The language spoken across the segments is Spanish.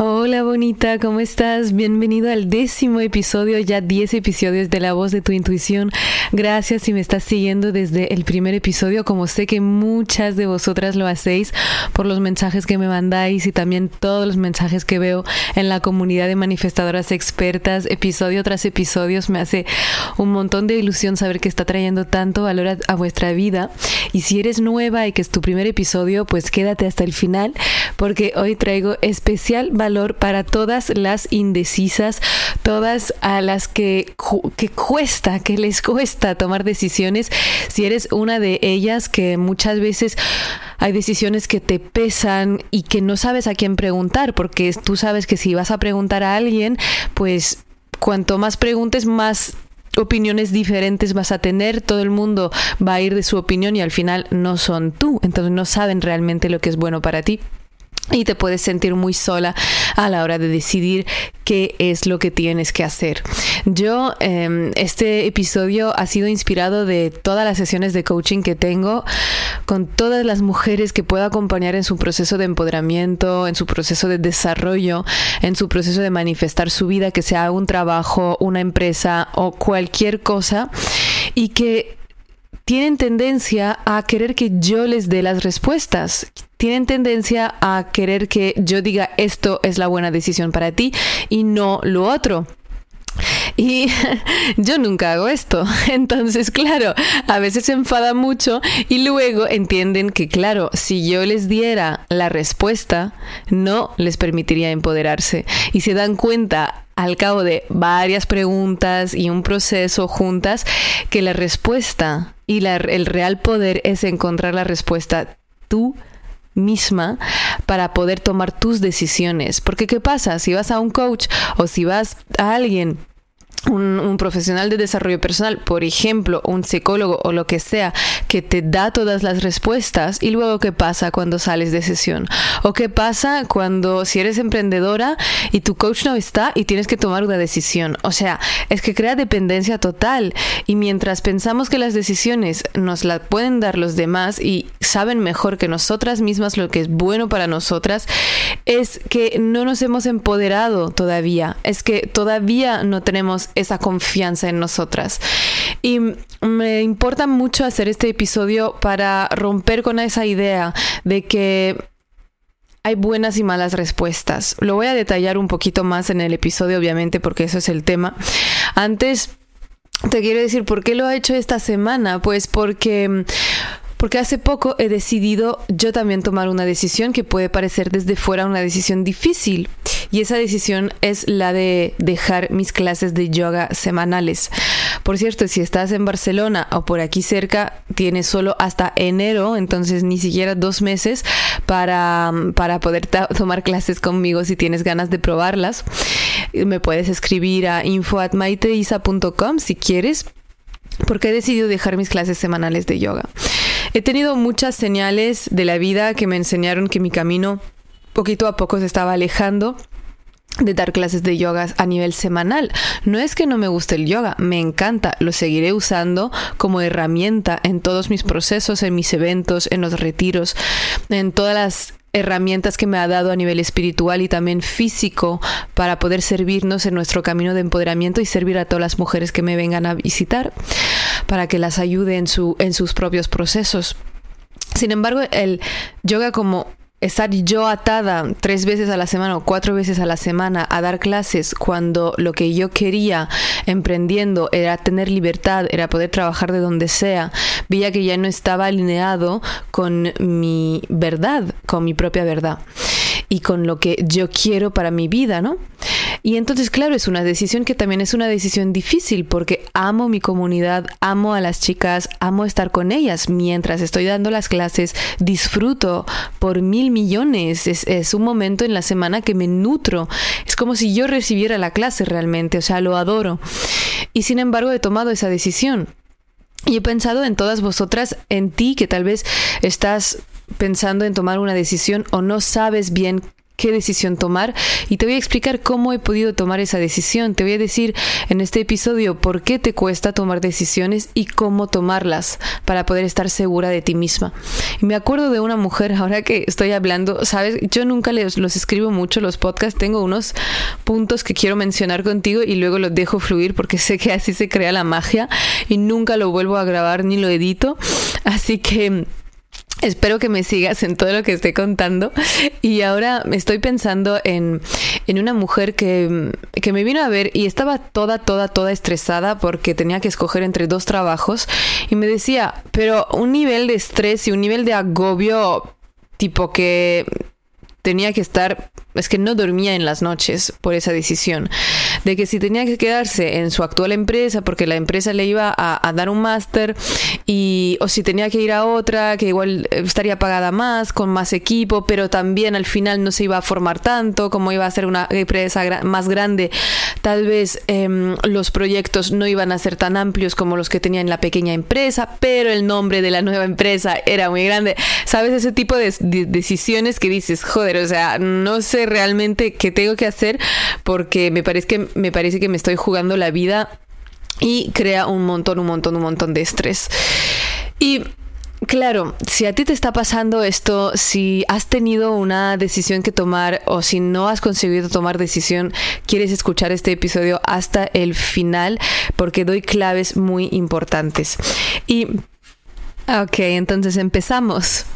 Hola bonita, ¿cómo estás? Bienvenido al décimo episodio, ya 10 episodios de La Voz de tu Intuición. Gracias si me estás siguiendo desde el primer episodio, como sé que muchas de vosotras lo hacéis por los mensajes que me mandáis y también todos los mensajes que veo en la comunidad de manifestadoras expertas, episodio tras episodio, me hace un montón de ilusión saber que está trayendo tanto valor a, a vuestra vida. Y si eres nueva y que es tu primer episodio, pues quédate hasta el final porque hoy traigo especial valor para todas las indecisas, todas a las que, que cuesta, que les cuesta tomar decisiones. Si eres una de ellas que muchas veces hay decisiones que te pesan y que no sabes a quién preguntar, porque tú sabes que si vas a preguntar a alguien, pues cuanto más preguntes, más opiniones diferentes vas a tener, todo el mundo va a ir de su opinión y al final no son tú, entonces no saben realmente lo que es bueno para ti y te puedes sentir muy sola a la hora de decidir qué es lo que tienes que hacer. Yo, em, este episodio ha sido inspirado de todas las sesiones de coaching que tengo con todas las mujeres que puedo acompañar en su proceso de empoderamiento, en su proceso de desarrollo, en su proceso de manifestar su vida, que sea un trabajo, una empresa o cualquier cosa, y que tienen tendencia a querer que yo les dé las respuestas. Tienen tendencia a querer que yo diga esto es la buena decisión para ti y no lo otro. Y yo nunca hago esto. Entonces, claro, a veces se enfada mucho y luego entienden que, claro, si yo les diera la respuesta, no les permitiría empoderarse. Y se dan cuenta al cabo de varias preguntas y un proceso juntas que la respuesta y el real poder es encontrar la respuesta tú misma para poder tomar tus decisiones. Porque ¿qué pasa? Si vas a un coach o si vas a alguien un, profesional de desarrollo personal, por ejemplo, un psicólogo o lo que sea, que te da todas las respuestas y luego qué pasa cuando sales de sesión. O qué pasa cuando si eres emprendedora y tu coach no está y tienes que tomar una decisión. O sea, es que crea dependencia total. Y mientras pensamos que las decisiones nos las pueden dar los demás y saben mejor que nosotras mismas lo que es bueno para nosotras, es que no nos hemos empoderado todavía, es que todavía no tenemos esa confianza en nosotras. Y me importa mucho hacer este episodio para romper con esa idea de que hay buenas y malas respuestas. Lo voy a detallar un poquito más en el episodio, obviamente, porque eso es el tema. Antes, te quiero decir por qué lo he hecho esta semana. Pues porque porque hace poco he decidido yo también tomar una decisión que puede parecer desde fuera una decisión difícil. Y esa decisión es la de dejar mis clases de yoga semanales. Por cierto, si estás en Barcelona o por aquí cerca, tienes solo hasta enero, entonces ni siquiera dos meses para, para poder tomar clases conmigo si tienes ganas de probarlas. Me puedes escribir a info.maiteisa.com si quieres porque he decidido dejar mis clases semanales de yoga. He tenido muchas señales de la vida que me enseñaron que mi camino poquito a poco se estaba alejando de dar clases de yoga a nivel semanal. No es que no me guste el yoga, me encanta, lo seguiré usando como herramienta en todos mis procesos, en mis eventos, en los retiros, en todas las herramientas que me ha dado a nivel espiritual y también físico para poder servirnos en nuestro camino de empoderamiento y servir a todas las mujeres que me vengan a visitar para que las ayude en, su, en sus propios procesos. Sin embargo, el yoga como estar yo atada tres veces a la semana o cuatro veces a la semana a dar clases cuando lo que yo quería emprendiendo era tener libertad, era poder trabajar de donde sea, veía que ya no estaba alineado con mi verdad, con mi propia verdad y con lo que yo quiero para mi vida, ¿no? Y entonces, claro, es una decisión que también es una decisión difícil porque amo mi comunidad, amo a las chicas, amo estar con ellas mientras estoy dando las clases, disfruto por mil millones, es, es un momento en la semana que me nutro, es como si yo recibiera la clase realmente, o sea, lo adoro. Y sin embargo he tomado esa decisión. Y he pensado en todas vosotras, en ti que tal vez estás pensando en tomar una decisión o no sabes bien qué decisión tomar y te voy a explicar cómo he podido tomar esa decisión. Te voy a decir en este episodio por qué te cuesta tomar decisiones y cómo tomarlas para poder estar segura de ti misma. Y me acuerdo de una mujer, ahora que estoy hablando, sabes, yo nunca les, los escribo mucho los podcasts, tengo unos puntos que quiero mencionar contigo y luego los dejo fluir porque sé que así se crea la magia y nunca lo vuelvo a grabar ni lo edito. Así que Espero que me sigas en todo lo que estoy contando. Y ahora estoy pensando en, en una mujer que, que, me vino a ver y estaba toda, toda, toda estresada porque tenía que escoger entre dos trabajos. Y me decía, pero un nivel de estrés y un nivel de agobio tipo que tenía que estar es que no dormía en las noches por esa decisión, de que si tenía que quedarse en su actual empresa porque la empresa le iba a, dar un máster y o si tenía que ir a otra que igual estaría pagada más, con más equipo, pero también al final no se iba a formar tanto, como iba a ser una empresa más grande, tal vez em, los proyectos no iban a ser tan amplios como los que tenía en la pequeña empresa, pero el nombre de la nueva empresa era muy grande. ¿Sabes? Ese tipo de decisiones que dices, joder, o sea, no sé realmente qué tengo que hacer porque me parece que me, parece que me estoy jugando la vida y crea un montón, un montón, un montón de estrés. Y Claro, si a ti te está pasando esto, si has tenido una decisión que tomar o si no has conseguido tomar decisión, quieres escuchar este episodio hasta el final porque doy claves muy importantes. Y, ok, entonces empezamos.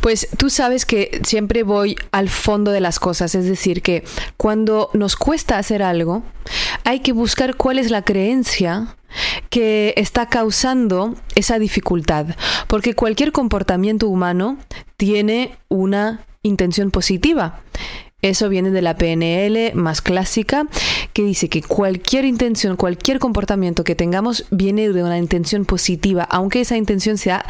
Pues tú sabes que siempre voy al fondo de las cosas, es decir, que cuando nos cuesta hacer algo, hay que buscar cuál es la creencia que está causando esa dificultad, porque cualquier comportamiento humano tiene una intención positiva. Eso viene de la PNL más clásica, que dice que cualquier intención, cualquier comportamiento que tengamos viene de una intención positiva, aunque esa intención sea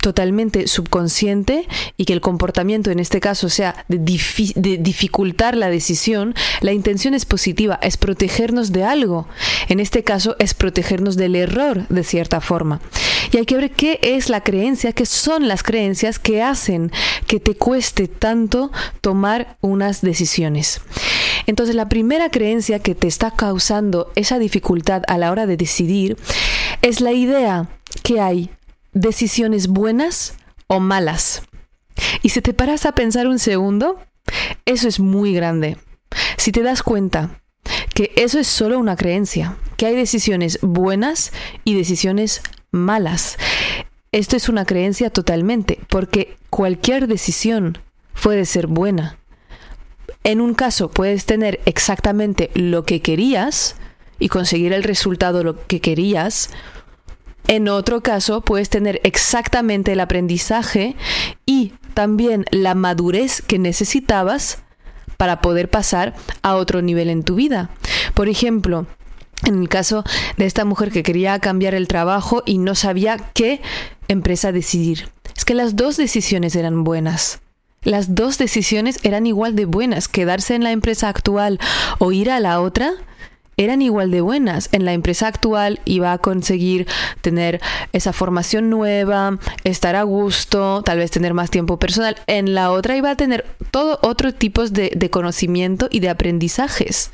totalmente subconsciente y que el comportamiento en este caso sea de, dificultar la decisión, la intención es positiva, es protegernos de algo. En este caso es protegernos del error de cierta forma. Y hay que ver qué es la creencia, qué son las creencias que hacen que te cueste tanto tomar unas decisiones. Entonces la primera creencia que te está causando esa dificultad a la hora de decidir es la idea que hay decisiones buenas o malas. Y si te paras a pensar un segundo, eso es muy grande. Si te das cuenta que eso es solo una creencia, que hay decisiones buenas y decisiones malas. Esto es una creencia totalmente, porque cualquier decisión puede ser buena. En un caso puedes tener exactamente lo que querías y conseguir el resultado lo que querías, en otro caso, puedes tener exactamente el aprendizaje y también la madurez que necesitabas para poder pasar a otro nivel en tu vida. Por ejemplo, en el caso de esta mujer que quería cambiar el trabajo y no sabía qué empresa decidir. Es que las dos decisiones eran buenas. Las dos decisiones eran igual de buenas. Quedarse en la empresa actual o ir a la otra eran igual de buenas. En la empresa actual iba a conseguir tener esa formación nueva, estar a gusto, tal vez tener más tiempo personal. En la otra iba a tener todo otro tipo de, de conocimiento y de aprendizajes.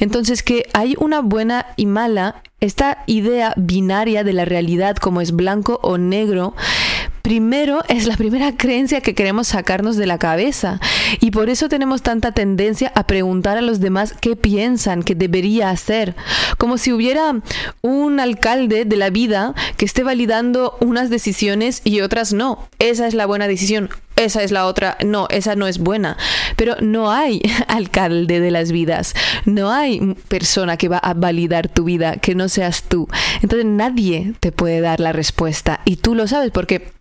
Entonces que hay una buena y mala, esta idea binaria de la realidad como es blanco o negro, primero es la primera creencia que queremos sacarnos de la cabeza. Y por eso tenemos tanta tendencia a preguntar a los demás qué piensan que debería hacer, como si hubiera un alcalde de la vida que esté validando unas decisiones y otras no. Esa es la buena decisión, esa es la otra, no, esa no es buena. Pero no hay alcalde de las vidas, no hay persona que va a validar tu vida que no seas tú. Entonces nadie te puede dar la respuesta y tú lo sabes porque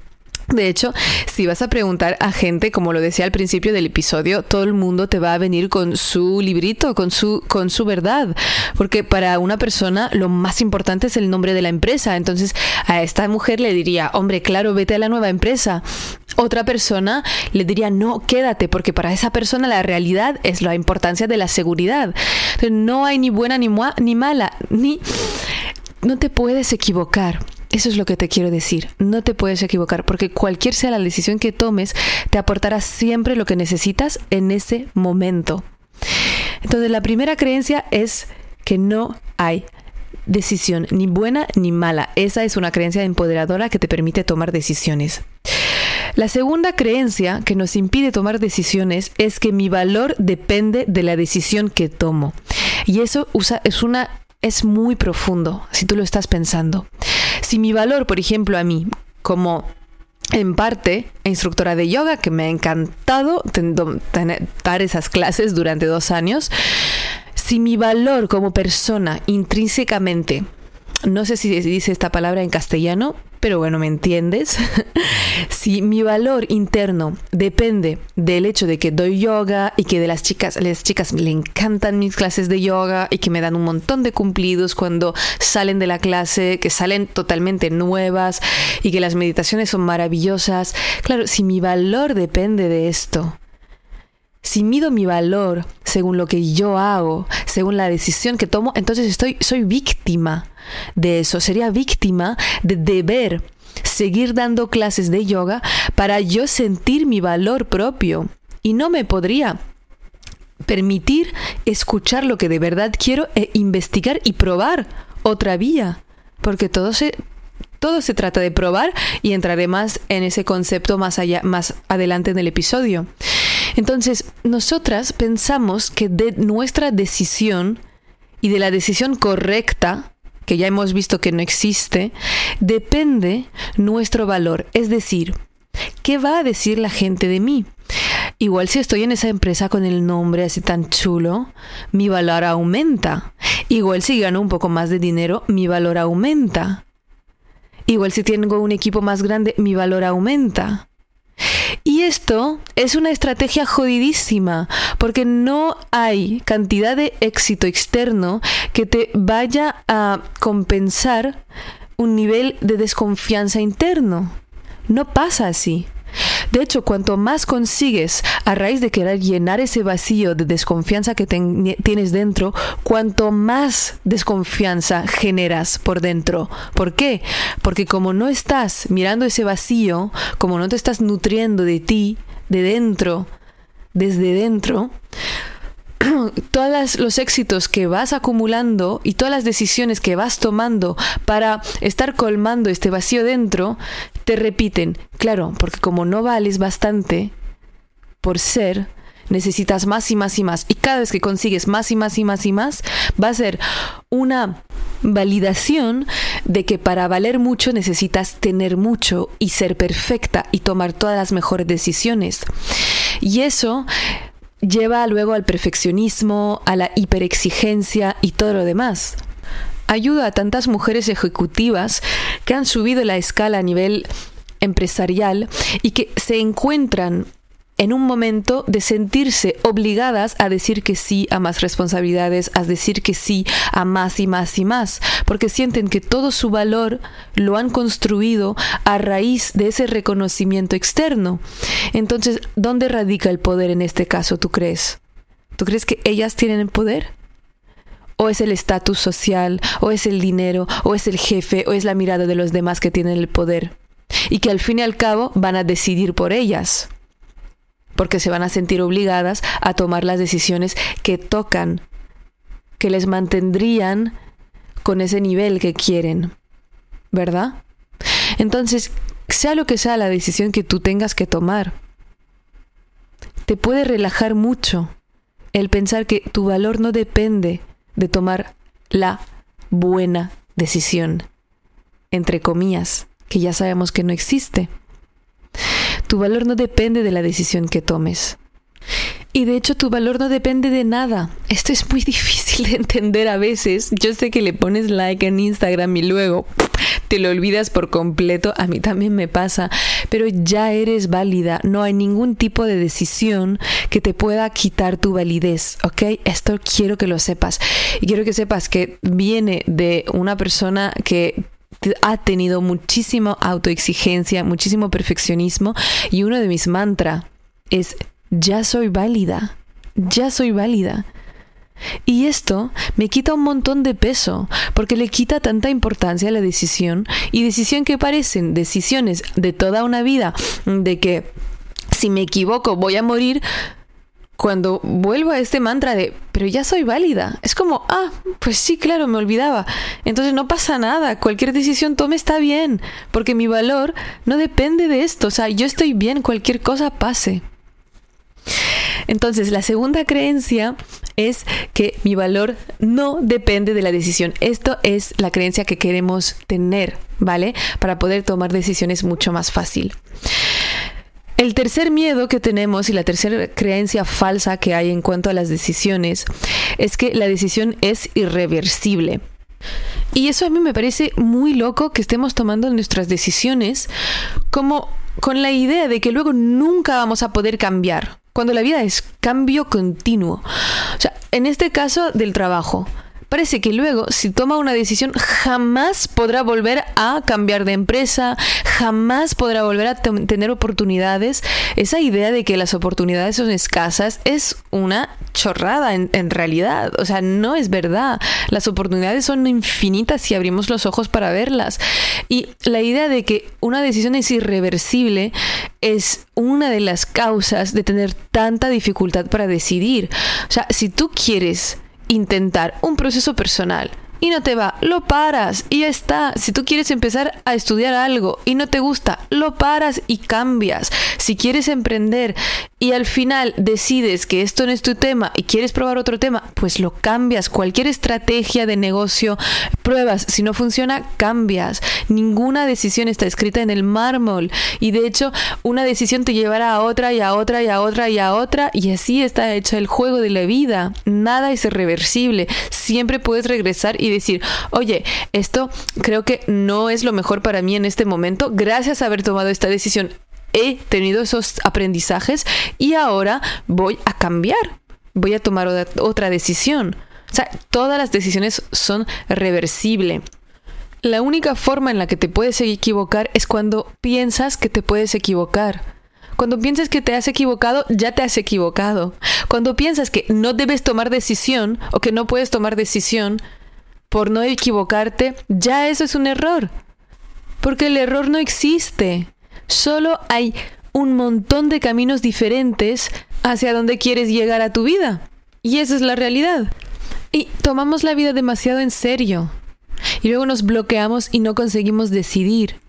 de hecho, si vas a preguntar a gente, como lo decía al principio del episodio, todo el mundo te va a venir con su librito, con su, con su verdad. Porque para una persona lo más importante es el nombre de la empresa. Entonces, a esta mujer le diría, hombre, claro, vete a la nueva empresa. Otra persona le diría, no, quédate, porque para esa persona la realidad es la importancia de la seguridad. No hay ni buena ni, ni mala, ni... No te puedes equivocar Eso es lo que te quiero decir. No te puedes equivocar porque cualquier sea la decisión que tomes, te aportará siempre lo que necesitas en ese momento. Entonces, la primera creencia es que no hay decisión ni buena ni mala. Esa es una creencia empoderadora que te permite tomar decisiones. La segunda creencia que nos impide tomar decisiones es que mi valor depende de la decisión que tomo. Y eso usa, es una es muy profundo si tú lo estás pensando. Si mi valor, por ejemplo, a mí como en parte instructora de yoga, que me ha encantado dar esas clases durante dos años, si mi valor como persona intrínsecamente, no sé si dice esta palabra en castellano, pero bueno, ¿me entiendes? si mi valor interno depende del hecho de que doy yoga y que de las chicas, las chicas le encantan mis clases de yoga y que me dan un montón de cumplidos cuando salen de la clase, que salen totalmente nuevas y que las meditaciones son maravillosas. Claro, si mi valor depende de esto, si mido mi valor según lo que yo hago, según la decisión que tomo, entonces estoy, soy víctima de eso. Sería víctima de deber seguir dando clases de yoga para yo sentir mi valor propio. Y no me podría permitir escuchar lo que de verdad quiero e investigar y probar otra vía. Porque todo se, todo se trata de probar y entraré más en ese concepto más allá, más adelante en el episodio. Entonces, nosotras pensamos que de nuestra decisión y de la decisión correcta, que ya hemos visto que no existe, depende nuestro valor. Es decir, ¿qué va a decir la gente de mí? Igual si estoy en esa empresa con el nombre así tan chulo, mi valor aumenta. Igual si gano un poco más de dinero, mi valor aumenta. Igual si tengo un equipo más grande, mi valor aumenta. Y esto es una estrategia jodidísima, porque no hay cantidad de éxito externo que te vaya a compensar un nivel de desconfianza interno. No pasa así. De hecho, cuanto más consigues a raíz de querer llenar ese vacío de desconfianza que tienes dentro, cuanto más desconfianza generas por dentro. ¿Por qué? Porque como no estás mirando ese vacío, como no te estás nutriendo de ti, de dentro, desde dentro, todos los éxitos que vas acumulando y todas las decisiones que vas tomando para estar colmando este vacío dentro, te repiten, claro, porque como no vales bastante por ser, necesitas más y más y más. Y cada vez que consigues más y más y más y más, va a ser una validación de que para valer mucho necesitas tener mucho y ser perfecta y tomar todas las mejores decisiones. Y eso lleva luego al perfeccionismo, a la hiperexigencia y todo lo demás. Ayuda a tantas mujeres ejecutivas que han subido la escala a nivel empresarial y que se encuentran en un momento de sentirse obligadas a decir que sí a más responsabilidades, a decir que sí a más y más y más, porque sienten que todo su valor lo han construido a raíz de ese reconocimiento externo. Entonces, ¿dónde radica el poder en este caso, tú crees? ¿Tú crees que ellas tienen el poder? O es el estatus social, o es el dinero, o es el jefe, o es la mirada de los demás que tienen el poder. Y que al fin y al cabo van a decidir por ellas porque se van a sentir obligadas a tomar las decisiones que tocan, que les mantendrían con ese nivel que quieren, ¿verdad? Entonces, sea lo que sea la decisión que tú tengas que tomar, te puede relajar mucho el pensar que tu valor no depende de tomar la buena decisión, entre comillas, que ya sabemos que no existe. Tu valor no depende de la decisión que tomes. Y de hecho tu valor no depende de nada. Esto es muy difícil de entender a veces. Yo sé que le pones like en Instagram y luego te lo olvidas por completo. A mí también me pasa. Pero ya eres válida. No hay ningún tipo de decisión que te pueda quitar tu validez. ¿Ok? Esto quiero que lo sepas. Y quiero que sepas que viene de una persona que ha tenido muchísima autoexigencia, muchísimo perfeccionismo y uno de mis mantras es, ya soy válida, ya soy válida. Y esto me quita un montón de peso, porque le quita tanta importancia a la decisión y decisión que parecen decisiones de toda una vida, de que si me equivoco voy a morir, cuando vuelvo a este mantra de, pero ya soy válida, es como, ah, pues sí, claro, me olvidaba. Entonces no pasa nada, cualquier decisión tome está bien, porque mi valor no depende de esto, o sea, yo estoy bien, cualquier cosa pase. Entonces, la segunda creencia es que mi valor no depende de la decisión. Esto es la creencia que queremos tener, ¿vale? Para poder tomar decisiones mucho más fácil. El tercer miedo que tenemos y la tercera creencia falsa que hay en cuanto a las decisiones es que la decisión es irreversible. Y eso a mí me parece muy loco que estemos tomando nuestras decisiones como con la idea de que luego nunca vamos a poder cambiar, cuando la vida es cambio continuo. O sea, en este caso del trabajo, parece que luego, si toma una decisión, jamás podrá volver a cambiar de empresa, jamás podrá volver a tener oportunidades. Esa idea de que las oportunidades son escasas es una chorrada en, realidad. O sea, no es verdad. Las oportunidades son infinitas si abrimos los ojos para verlas. Y la idea de que una decisión es irreversible es una de las causas de tener tanta dificultad para decidir. O sea, si tú quieres intentar un proceso personal y no te va, lo paras y ya está. Si tú quieres empezar a estudiar algo y no te gusta, lo paras y cambias. Si quieres emprender y al final decides que esto no es tu tema y quieres probar otro tema, pues lo cambias. Cualquier estrategia de negocio, pruebas. Si no funciona, cambias. Ninguna decisión está escrita en el mármol y de hecho una decisión te llevará a otra y a otra y a otra y a otra y así está hecho el juego de la vida. Nada es irreversible. Siempre puedes regresar y decir, oye, esto creo que no es lo mejor para mí en este momento, gracias a haber tomado esta decisión he tenido esos aprendizajes y ahora voy a cambiar, voy a tomar otra decisión. O sea, todas las decisiones son reversibles. La única forma en la que te puedes equivocar es cuando piensas que te puedes equivocar. Cuando piensas que te has equivocado, ya te has equivocado. Cuando piensas que no debes tomar decisión o que no puedes tomar decisión, por no equivocarte, ya eso es un error. Porque el error no existe. Solo hay un montón de caminos diferentes hacia donde quieres llegar a tu vida. Y esa es la realidad. Y tomamos la vida demasiado en serio. Y luego nos bloqueamos y no conseguimos decidir.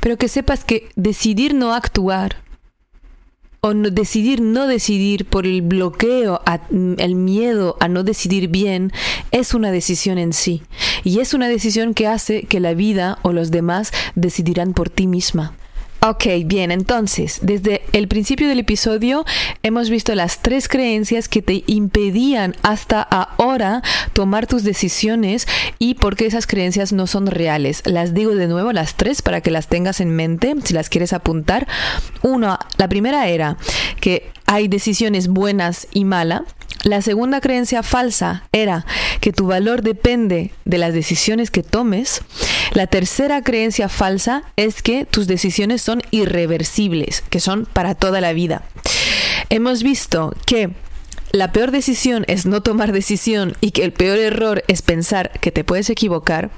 Pero que sepas que decidir no actuar o decidir no decidir por el bloqueo, el miedo a no decidir bien, es una decisión en sí. Y es una decisión que hace que la vida o los demás decidirán por ti misma. Ok, bien, entonces, desde el principio del episodio hemos visto las tres creencias que te impedían hasta ahora tomar tus decisiones y por qué esas creencias no son reales. Las digo de nuevo, las tres, para que las tengas en mente, si las quieres apuntar. Uno, la primera era que hay decisiones buenas y malas. La segunda creencia falsa era que tu valor depende de las decisiones que tomes. La tercera creencia falsa es que tus decisiones son irreversibles, que son para toda la vida. Hemos visto que la peor decisión es no tomar decisión y que el peor error es pensar que te puedes equivocar.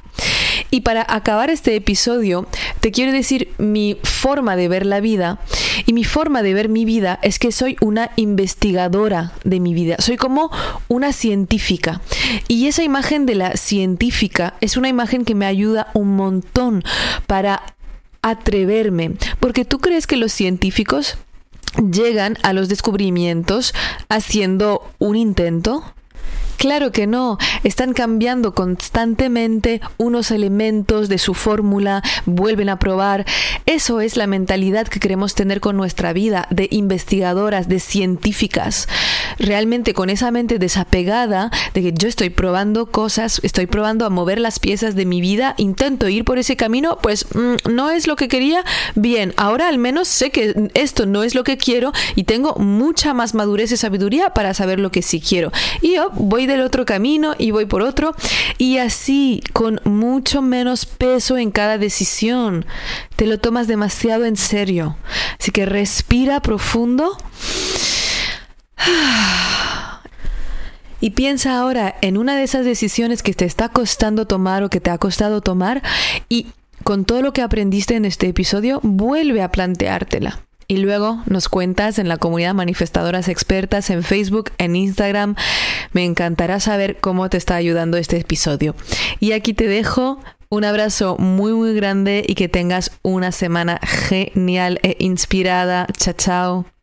Y para acabar este episodio, te quiero decir mi forma de ver la vida. Y mi forma de ver mi vida es que soy una investigadora de mi vida. Soy como una científica. Y esa imagen de la científica es una imagen que me ayuda un montón para atreverme. Porque tú crees que los científicos llegan a los descubrimientos haciendo un intento? Claro que no, están cambiando constantemente unos elementos de su fórmula, vuelven a probar. Eso es la mentalidad que queremos tener con nuestra vida, de investigadoras, de científicas. Realmente con esa mente desapegada de que yo estoy probando cosas, estoy probando a mover las piezas de mi vida, intento ir por ese camino, pues mm, no es lo que quería. Bien, ahora al menos sé que esto no es lo que quiero y tengo mucha más madurez y sabiduría para saber lo que sí quiero. Y voy del otro camino y voy por otro y así con mucho menos peso en cada decisión. Te lo tomas demasiado en serio. Así que respira profundo. Y piensa ahora en una de esas decisiones que te está costando tomar o que te ha costado tomar y con todo lo que aprendiste en este episodio, vuelve a planteártela. Y luego nos cuentas en la comunidad Manifestadoras Expertas en Facebook, en Instagram. Me encantará saber cómo te está ayudando este episodio. Y aquí te dejo un abrazo muy muy grande y que tengas una semana genial e inspirada. Chao, chao.